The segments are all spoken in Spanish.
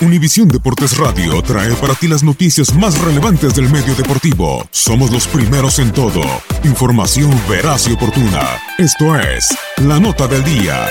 Univisión Deportes Radio trae para ti las noticias más relevantes del medio deportivo. Somos los primeros en todo. Información veraz y oportuna. Esto es La Nota del Día.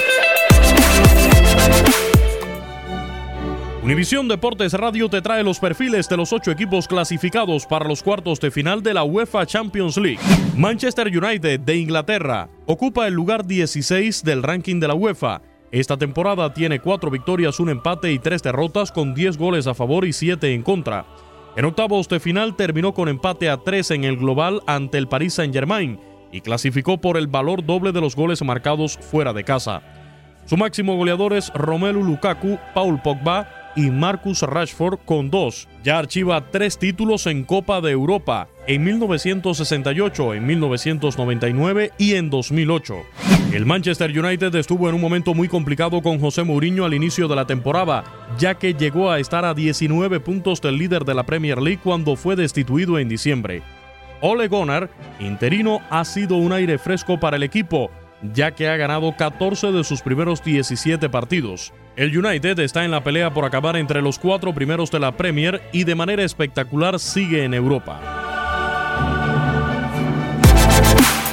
Univisión Deportes Radio te trae los perfiles de los ocho equipos clasificados para los cuartos de final de la UEFA Champions League. Manchester United de Inglaterra ocupa el lugar 16 del ranking de la UEFA esta temporada tiene cuatro victorias, un empate y tres derrotas con 10 goles a favor y 7 en contra. En octavos de final terminó con empate a 3 en el global ante el Paris Saint-Germain y clasificó por el valor doble de los goles marcados fuera de casa. Su máximo goleador es Romelu Lukaku, Paul Pogba y Marcus Rashford con dos. Ya archiva tres títulos en Copa de Europa, en 1968, en 1999 y en 2008. El Manchester United estuvo en un momento muy complicado con José Mourinho al inicio de la temporada, ya que llegó a estar a 19 puntos del líder de la Premier League cuando fue destituido en diciembre. Ole Gunnar, interino, ha sido un aire fresco para el equipo, ya que ha ganado 14 de sus primeros 17 partidos. El United está en la pelea por acabar entre los cuatro primeros de la Premier y de manera espectacular sigue en Europa.